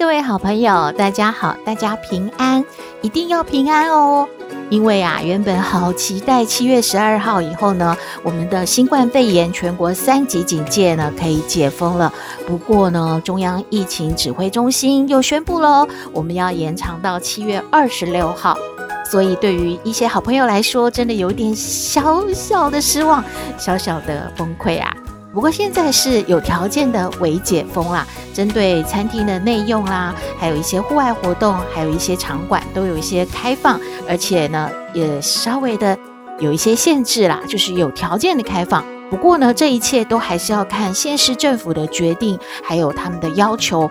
各位好朋友，大家好，大家平安，一定要平安哦。因为啊，原本好期待七月十二号以后呢，我们的新冠肺炎全国三级警戒呢可以解封了。不过呢，中央疫情指挥中心又宣布喽，我们要延长到七月二十六号。所以对于一些好朋友来说，真的有点小小的失望，小小的崩溃啊。不过现在是有条件的微解封啦，针对餐厅的内用啦，还有一些户外活动，还有一些场馆都有一些开放，而且呢也稍微的有一些限制啦，就是有条件的开放。不过呢，这一切都还是要看县市政府的决定，还有他们的要求。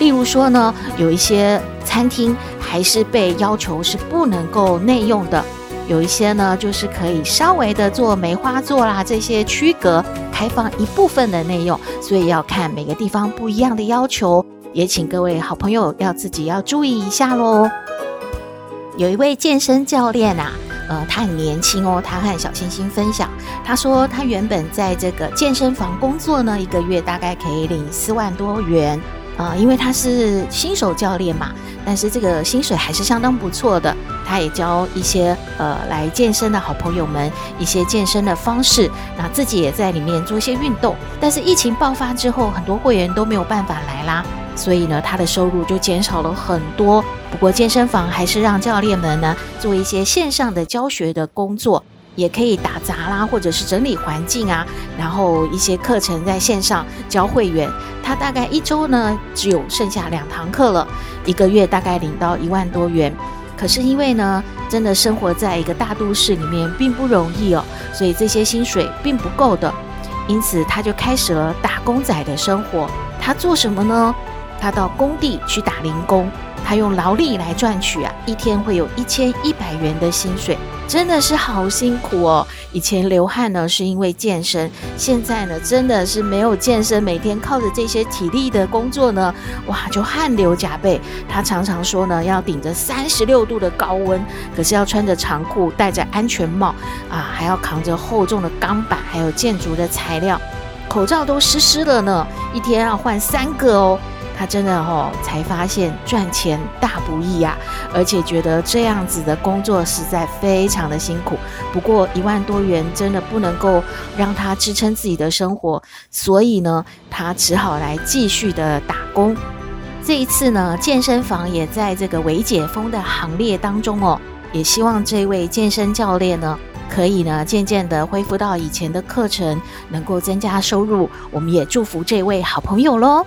例如说呢，有一些餐厅还是被要求是不能够内用的。有一些呢，就是可以稍微的做梅花座啦，这些区隔开放一部分的内用，所以要看每个地方不一样的要求，也请各位好朋友要自己要注意一下喽。有一位健身教练啊，呃，他很年轻哦，他和小星星分享，他说他原本在这个健身房工作呢，一个月大概可以领四万多元啊，呃，因为他是新手教练嘛，但是这个薪水还是相当不错的。他也教一些呃来健身的好朋友们一些健身的方式，那自己也在里面做一些运动。但是疫情爆发之后，很多会员都没有办法来啦，所以呢，他的收入就减少了很多。不过健身房还是让教练们呢做一些线上的教学的工作，也可以打杂啦，或者是整理环境啊，然后一些课程在线上教会员。他大概一周呢只有剩下两堂课了，一个月大概领到一万多元。可是因为呢，真的生活在一个大都市里面并不容易哦，所以这些薪水并不够的，因此他就开始了打工仔的生活。他做什么呢？他到工地去打零工。他用劳力来赚取啊，一天会有一千一百元的薪水，真的是好辛苦哦。以前流汗呢是因为健身，现在呢真的是没有健身，每天靠着这些体力的工作呢，哇，就汗流浃背。他常常说呢，要顶着三十六度的高温，可是要穿着长裤，戴着安全帽啊，还要扛着厚重的钢板，还有建筑的材料，口罩都湿湿了呢，一天要换三个哦。他真的哦，才发现赚钱大不易啊，而且觉得这样子的工作实在非常的辛苦。不过一万多元真的不能够让他支撑自己的生活，所以呢，他只好来继续的打工。这一次呢，健身房也在这个微解封的行列当中哦，也希望这位健身教练呢，可以呢渐渐的恢复到以前的课程，能够增加收入。我们也祝福这位好朋友喽。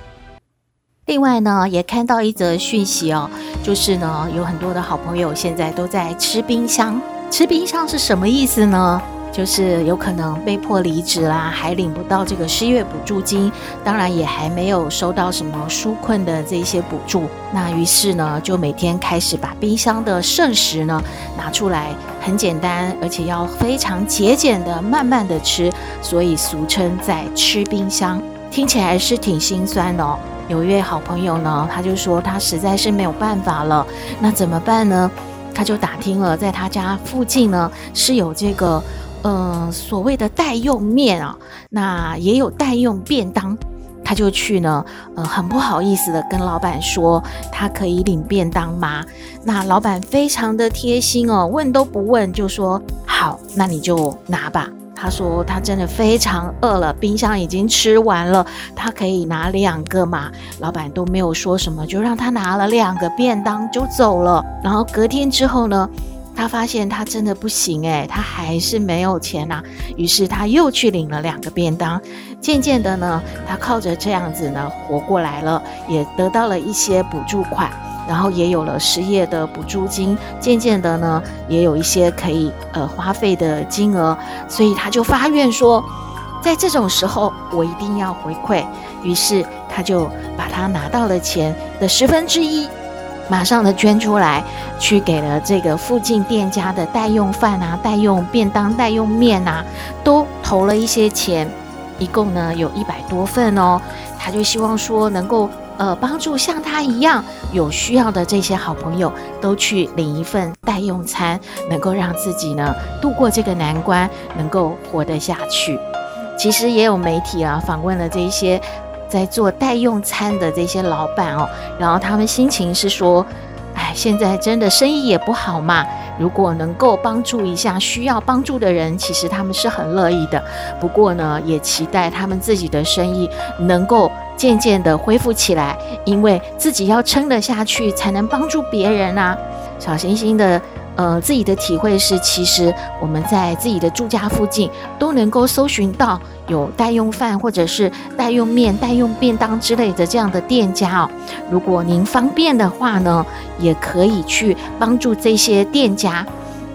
另外呢，也看到一则讯息哦，就是呢，有很多的好朋友现在都在吃冰箱。吃冰箱是什么意思呢？就是有可能被迫离职啦，还领不到这个失业补助金，当然也还没有收到什么纾困的这些补助。那于是呢，就每天开始把冰箱的剩食呢拿出来，很简单，而且要非常节俭的慢慢的吃，所以俗称在吃冰箱，听起来是挺心酸的哦。有一位好朋友呢，他就说他实在是没有办法了，那怎么办呢？他就打听了，在他家附近呢是有这个，呃，所谓的代用面啊，那也有代用便当，他就去呢，呃，很不好意思的跟老板说，他可以领便当吗？那老板非常的贴心哦，问都不问就说好，那你就拿吧。他说他真的非常饿了，冰箱已经吃完了，他可以拿两个嘛？老板都没有说什么，就让他拿了两个便当就走了。然后隔天之后呢，他发现他真的不行诶，他还是没有钱呐。于是他又去领了两个便当，渐渐的呢，他靠着这样子呢活过来了，也得到了一些补助款。然后也有了失业的补助金，渐渐的呢，也有一些可以呃花费的金额，所以他就发愿说，在这种时候我一定要回馈。于是他就把他拿到了钱的十分之一，马上的捐出来，去给了这个附近店家的代用饭啊、代用便当、代用面啊，都投了一些钱，一共呢有一百多份哦。他就希望说能够呃帮助像他一样有需要的这些好朋友，都去领一份代用餐，能够让自己呢度过这个难关，能够活得下去。其实也有媒体啊访问了这些。在做代用餐的这些老板哦，然后他们心情是说，哎，现在真的生意也不好嘛。如果能够帮助一下需要帮助的人，其实他们是很乐意的。不过呢，也期待他们自己的生意能够渐渐的恢复起来，因为自己要撑得下去，才能帮助别人啊。小星星的。呃，自己的体会是，其实我们在自己的住家附近都能够搜寻到有代用饭或者是代用面、代用便当之类的这样的店家哦。如果您方便的话呢，也可以去帮助这些店家，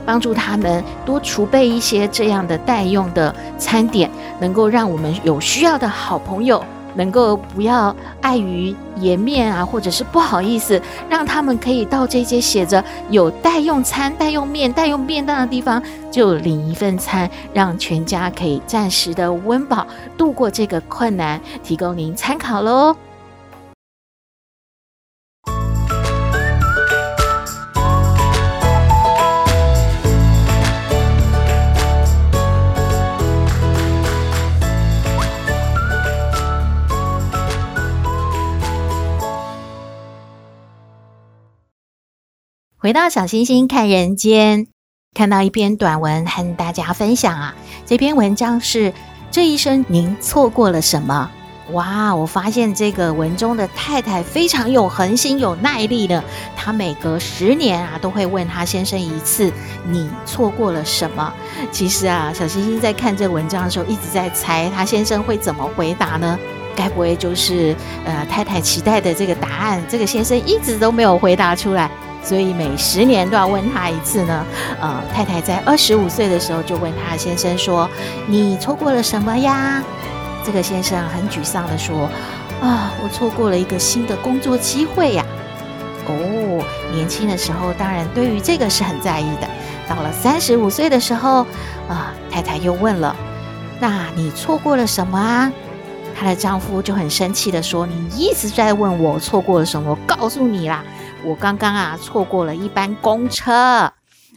帮助他们多储备一些这样的代用的餐点，能够让我们有需要的好朋友。能够不要碍于颜面啊，或者是不好意思，让他们可以到这些写着有代用餐、代用面、代用便当的地方，就领一份餐，让全家可以暂时的温饱，度过这个困难，提供您参考喽。回到小星星看人间，看到一篇短文和大家分享啊。这篇文章是这一生您错过了什么？哇，我发现这个文中的太太非常有恒心、有耐力的。她每隔十年啊，都会问她先生一次：“你错过了什么？”其实啊，小星星在看这文章的时候，一直在猜她先生会怎么回答呢？该不会就是呃太太期待的这个答案？这个先生一直都没有回答出来。所以每十年都要问他一次呢。呃，太太在二十五岁的时候就问他先生说：“你错过了什么呀？”这个先生很沮丧地说：“啊，我错过了一个新的工作机会呀。”哦，年轻的时候当然对于这个是很在意的。到了三十五岁的时候，啊，太太又问了：“那你错过了什么啊？”她的丈夫就很生气地说：“你一直在问我错过了什么，我告诉你啦。”我刚刚啊错过了一班公车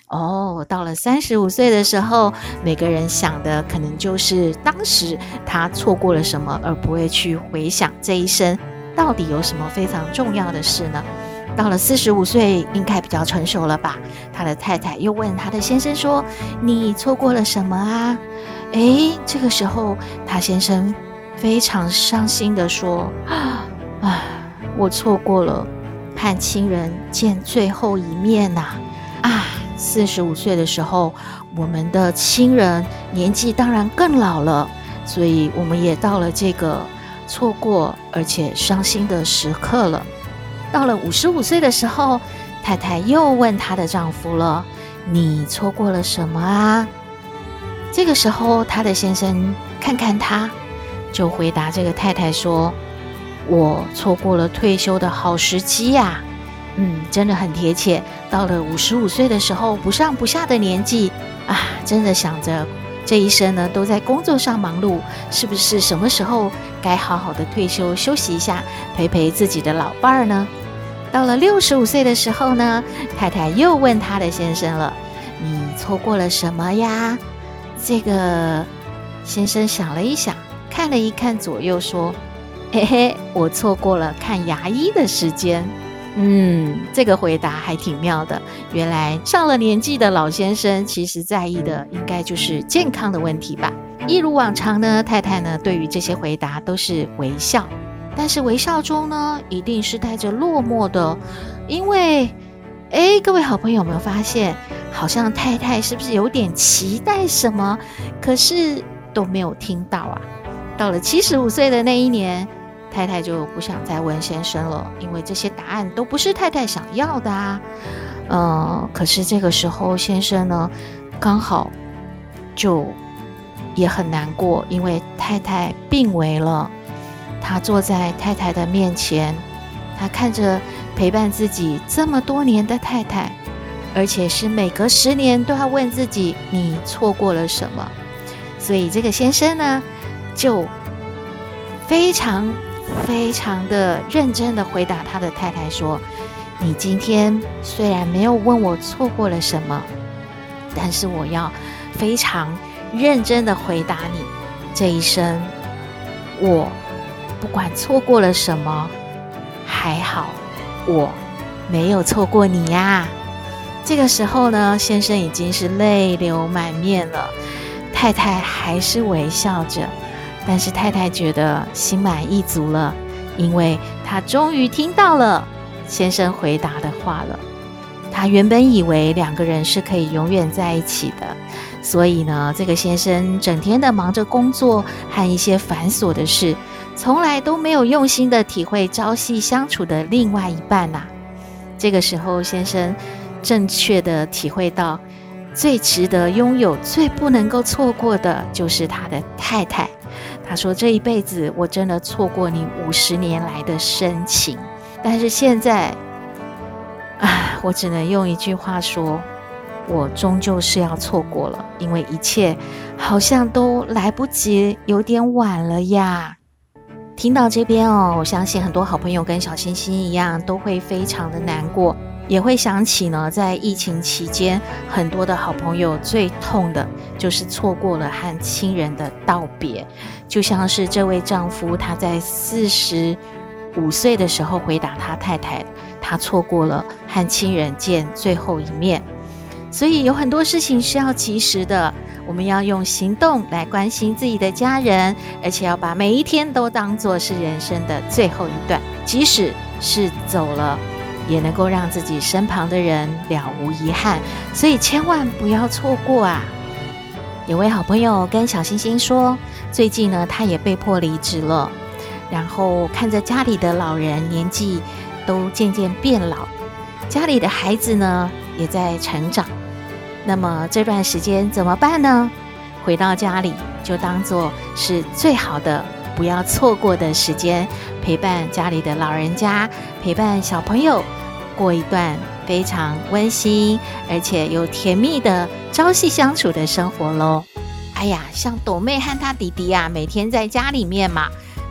哦。到了三十五岁的时候，每个人想的可能就是当时他错过了什么，而不会去回想这一生到底有什么非常重要的事呢？到了四十五岁，应该比较成熟了吧？他的太太又问他的先生说：“你错过了什么啊？”诶，这个时候他先生非常伤心地说：“啊，我错过了。”和亲人见最后一面呐！啊，四十五岁的时候，我们的亲人年纪当然更老了，所以我们也到了这个错过而且伤心的时刻了。到了五十五岁的时候，太太又问她的丈夫了：“你错过了什么啊？”这个时候，她的先生看看她，就回答这个太太说。我错过了退休的好时机呀，嗯，真的很贴切。到了五十五岁的时候，不上不下的年纪啊，真的想着这一生呢都在工作上忙碌，是不是什么时候该好好的退休休息一下，陪陪自己的老伴儿呢？到了六十五岁的时候呢，太太又问她的先生了：“你错过了什么呀？”这个先生想了一想，看了一看左右，说。嘿嘿，我错过了看牙医的时间。嗯，这个回答还挺妙的。原来上了年纪的老先生，其实在意的应该就是健康的问题吧。一如往常呢，太太呢对于这些回答都是微笑，但是微笑中呢，一定是带着落寞的。因为，哎，各位好朋友有没有发现，好像太太是不是有点期待什么，可是都没有听到啊？到了七十五岁的那一年。太太就不想再问先生了，因为这些答案都不是太太想要的啊。嗯，可是这个时候先生呢，刚好就也很难过，因为太太病危了。他坐在太太的面前，他看着陪伴自己这么多年的太太，而且是每隔十年都要问自己：“你错过了什么？”所以这个先生呢，就非常非常的认真的回答他的太太说：“你今天虽然没有问我错过了什么，但是我要非常认真的回答你，这一生我不管错过了什么，还好我没有错过你呀。”这个时候呢，先生已经是泪流满面了。太太还是微笑着，但是太太觉得心满意足了，因为她终于听到了先生回答的话了。她原本以为两个人是可以永远在一起的，所以呢，这个先生整天的忙着工作和一些繁琐的事，从来都没有用心的体会朝夕相处的另外一半呐、这个时候，先生正确的体会到。最值得拥有、最不能够错过的，就是他的太太。他说：“这一辈子，我真的错过你五十年来的深情。但是现在，啊，我只能用一句话说：我终究是要错过了，因为一切好像都来不及，有点晚了呀。”听到这边哦，我相信很多好朋友跟小星星一样，都会非常的难过。也会想起呢，在疫情期间，很多的好朋友最痛的就是错过了和亲人的道别，就像是这位丈夫，他在四十五岁的时候回答他太太，他错过了和亲人见最后一面。所以有很多事情是要及时的，我们要用行动来关心自己的家人，而且要把每一天都当作是人生的最后一段，即使是走了。也能够让自己身旁的人了无遗憾，所以千万不要错过啊！有位好朋友跟小星星说，最近呢，他也被迫离职了，然后看着家里的老人年纪都渐渐变老，家里的孩子呢也在成长，那么这段时间怎么办呢？回到家里就当做是最好的。不要错过的时间，陪伴家里的老人家，陪伴小朋友，过一段非常温馨而且又甜蜜的朝夕相处的生活喽。哎呀，像朵妹和她弟弟啊，每天在家里面嘛，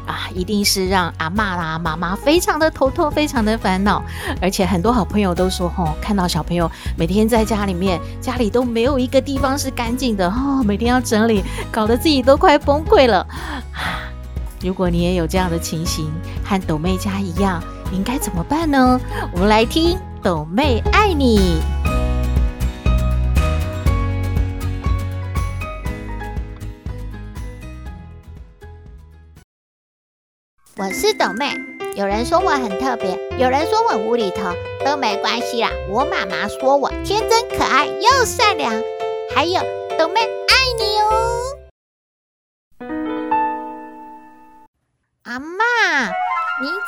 啊，一定是让阿嬷啦、妈妈非常的头痛，非常的烦恼。而且很多好朋友都说，吼、哦，看到小朋友每天在家里面，家里都没有一个地方是干净的，哦，每天要整理，搞得自己都快崩溃了。如果你也有这样的情形，和斗妹家一样，应该怎么办呢？我们来听斗妹爱你。我是斗妹，有人说我很特别，有人说我无厘头，都没关系啦。我妈妈说我天真可爱又善良，还有斗妹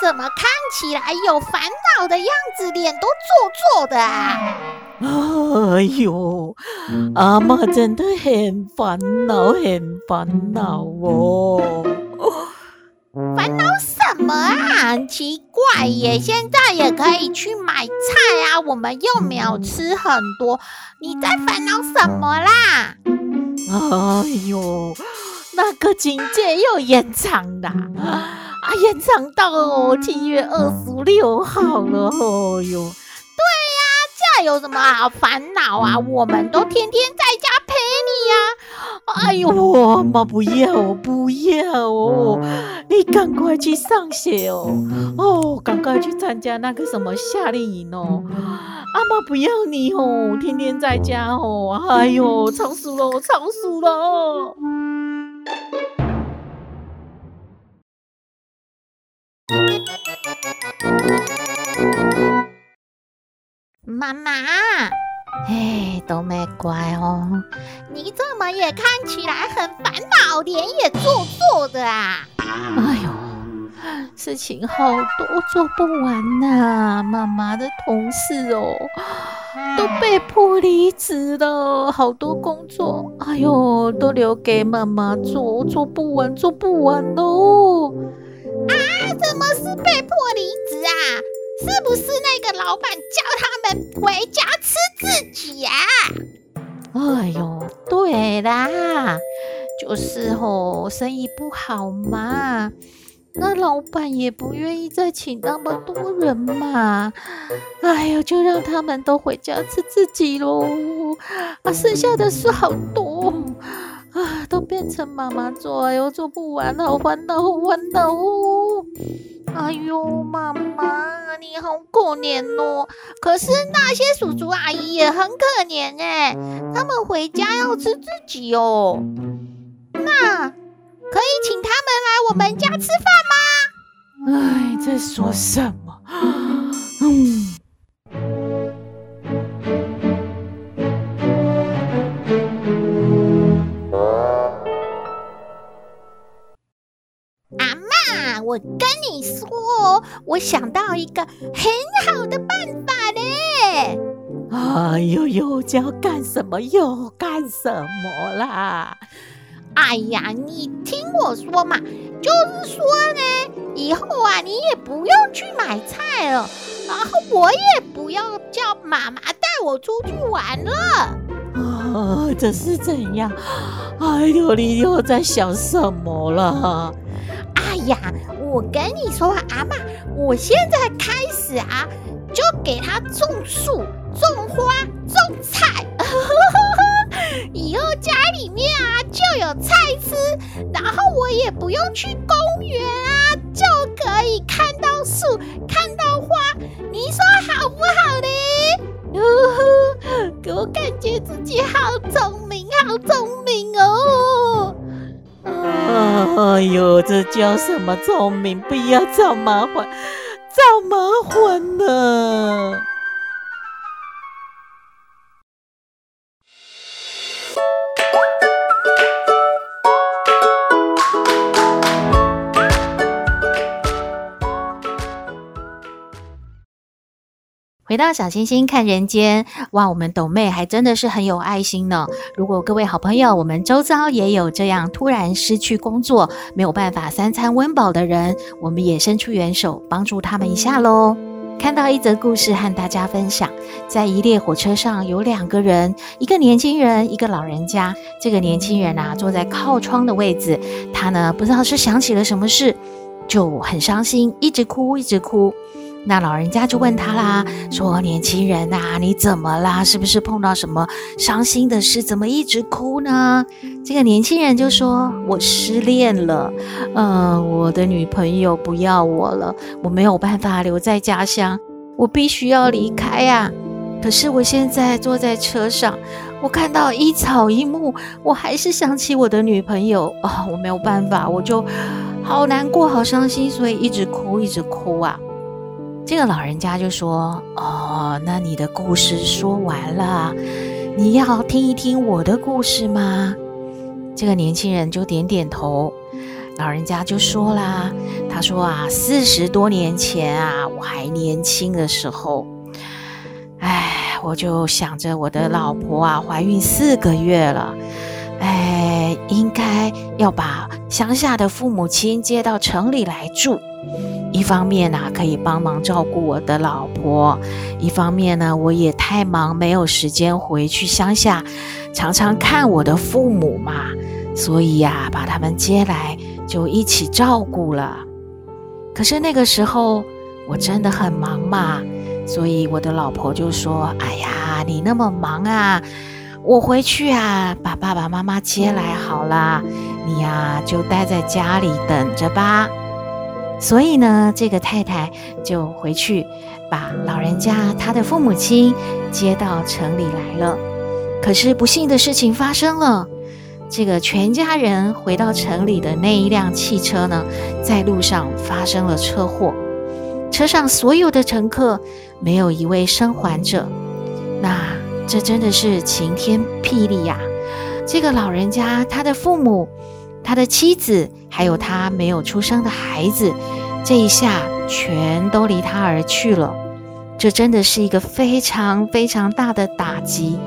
怎么看起来有烦恼的样子，脸都皱皱的啊？哎呦，阿妈真的很烦恼，很烦恼哦。烦恼什么啊？很奇怪耶，现在也可以去买菜啊，我们又没有吃很多，你在烦恼什么啦？哎呦。那个警戒又延长了啊！延长到哦七月二十六号了，哦哟！对呀，这有什么好烦恼啊？我们都天天在家陪你呀！哎呦，妈不要，不要哦！你赶快去上学哦！哦，赶快去参加那个什么夏令营哦！阿妈不要你哦，天天在家哦！哎呦，吵死了，吵死了！妈妈，哎，斗妹乖哦，你怎么也看起来很烦恼，脸也做作的啊？哎呦，事情好多做不完呐，啊！妈妈的同事哦，都被迫离职了，好多工作，哎呦，都留给妈妈做，做不完，做不完喽！啊，怎么是被迫离职啊？是不是那个老板叫他们回家吃自己呀？哎呦，对啦，就是哦，生意不好嘛，那老板也不愿意再请那么多人嘛。哎呦，就让他们都回家吃自己喽。啊，剩下的事好多啊，都变成妈妈做，哎呦，做不完，好烦恼，好烦恼哦。哎呦，妈妈，你好可怜哦！可是那些叔叔阿姨也很可怜哎，他们回家要吃自己哦。那可以请他们来我们家吃饭吗？哎，在说什么？嗯。我想到一个很好的办法嘞！哎呦呦，叫干什么又干什么啦？哎呀，你听我说嘛，就是说呢，以后啊，你也不用去买菜了，然后我也不要叫妈妈带我出去玩了。啊，这是怎样？哎呦，你又在想什么了？哎呀！我跟你说啊，阿嬷，我现在开始啊，就给他种树、种花、种菜，以后家里面啊就有菜吃，然后我也不用去公园啊，就可以看到树、看到花，你说好不好呢？给我感觉自己好聪明，好聪明哦。哎呦，这叫什么聪明？不要找麻烦，找麻烦呢！回到小星星看人间，哇，我们斗妹还真的是很有爱心呢。如果各位好朋友，我们周遭也有这样突然失去工作、没有办法三餐温饱的人，我们也伸出援手帮助他们一下喽。看到一则故事和大家分享，在一列火车上有两个人，一个年轻人，一个老人家。这个年轻人啊，坐在靠窗的位置，他呢不知道是想起了什么事，就很伤心，一直哭，一直哭。那老人家就问他啦，说：“年轻人呐，你怎么啦？是不是碰到什么伤心的事？怎么一直哭呢？”这个年轻人就说：“我失恋了，嗯，我的女朋友不要我了，我没有办法留在家乡，我必须要离开呀。可是我现在坐在车上，我看到一草一木，我还是想起我的女朋友啊，我没有办法，我就好难过，好伤心，所以一直哭，一直哭啊。”这个老人家就说：“哦，那你的故事说完了，你要听一听我的故事吗？”这个年轻人就点点头。老人家就说啦：“他说啊，四十多年前啊，我还年轻的时候，哎，我就想着我的老婆啊，怀孕四个月了，哎，应该要把乡下的父母亲接到城里来住。”一方面呢、可以帮忙照顾我的老婆；一方面呢，我也太忙，没有时间回去乡下，常常看我的父母嘛。所以呀、把他们接来就一起照顾了。可是那个时候我真的很忙嘛，所以我的老婆就说：“哎呀，你那么忙啊，我回去啊，把爸爸妈妈接来好了，你呀就待在家里等着吧。”所以呢，这个太太就回去把老人家他的父母亲接到城里来了。可是不幸的事情发生了，这个全家人回到城里的那一辆汽车呢，在路上发生了车祸，车上所有的乘客没有一位生还者。那这真的是晴天霹雳呀！这个老人家他的父母。他的妻子还有他没有出生的孩子，这一下全都离他而去了。这真的是一个非常非常大的打击。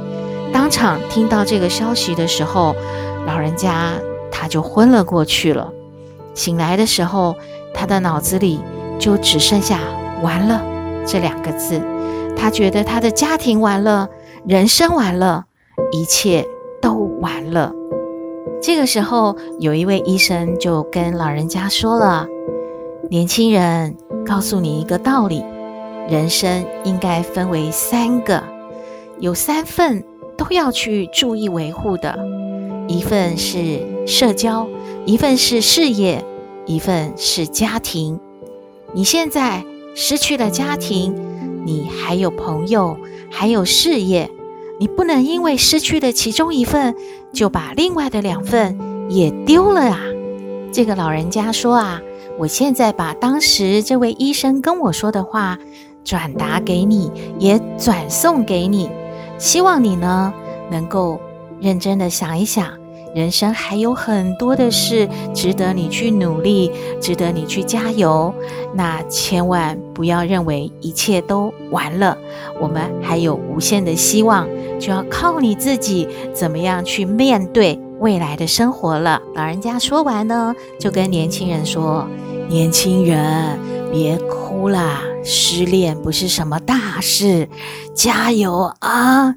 当场听到这个消息的时候，老人家他就昏了过去了。醒来的时候，他的脑子里就只剩下完了，这两个字。他觉得他的家庭完了，人生完了，一切都完了。这个时候，有一位医生就跟老人家说了：“年轻人，告诉你一个道理，人生应该分为三个，有三份都要去注意维护的，一份是社交，一份是事业，一份是家庭。你现在失去了家庭，你还有朋友，还有事业。”你不能因为失去了其中一份，就把另外的两份也丢了啊！这个老人家说啊，我现在把当时这位医生跟我说的话转达给你，也转送给你，希望你呢能够认真的想一想。人生还有很多的事值得你去努力，值得你去加油。那千万不要认为一切都完了，我们还有无限的希望，就要靠你自己怎么样去面对未来的生活了。老人家说完呢，就跟年轻人说：“年轻人，别哭啦，失恋不是什么大事，加油啊！”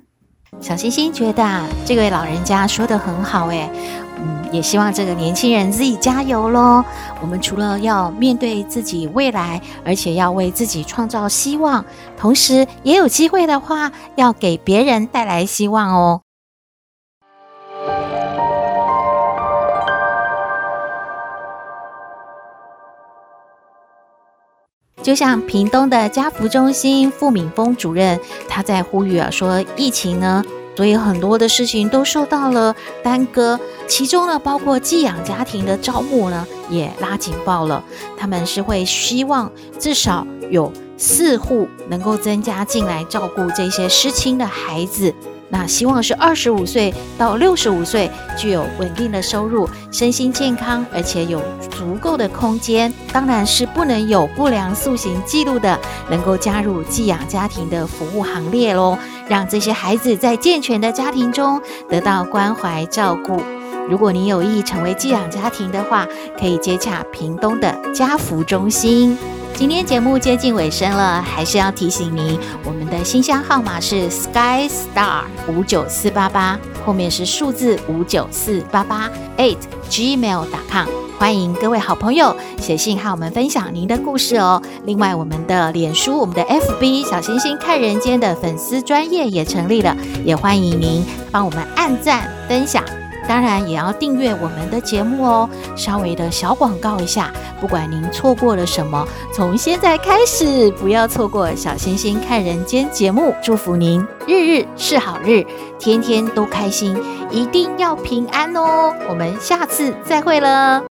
小星星觉得啊，这位老人家说的很好诶，嗯，也希望这个年轻人自己加油喽。我们除了要面对自己未来，而且要为自己创造希望，同时也有机会的话，要给别人带来希望哦。就像屏东的家扶中心傅敏峰主任，他在呼吁啊，说疫情呢，所以很多的事情都受到了耽搁，其中呢，包括寄养家庭的招募呢，也拉警报了。他们是会希望至少有四户能够增加进来照顾这些失亲的孩子。那希望是二十五岁到六十五岁，具有稳定的收入，身心健康，而且有足够的空间。当然是不能有不良塑形记录的，能够加入寄养家庭的服务行列喽。让这些孩子在健全的家庭中得到关怀照顾。如果你有意成为寄养家庭的话，可以接洽屏东的家福中心。今天节目接近尾声了，还是要提醒您，我们的信箱号码是 sky star 五九四八八，后面是数字五九四八八 eight gmail com。欢迎各位好朋友写信和我们分享您的故事哦。另外，我们的脸书、我们的 FB 小星星看人间的粉丝专业也成立了，也欢迎您帮我们按赞分享。当然也要订阅我们的节目哦。稍微的小广告一下，不管您错过了什么，从现在开始不要错过《小星星看人间》节目。祝福您日日是好日，天天都开心，一定要平安哦。我们下次再会了。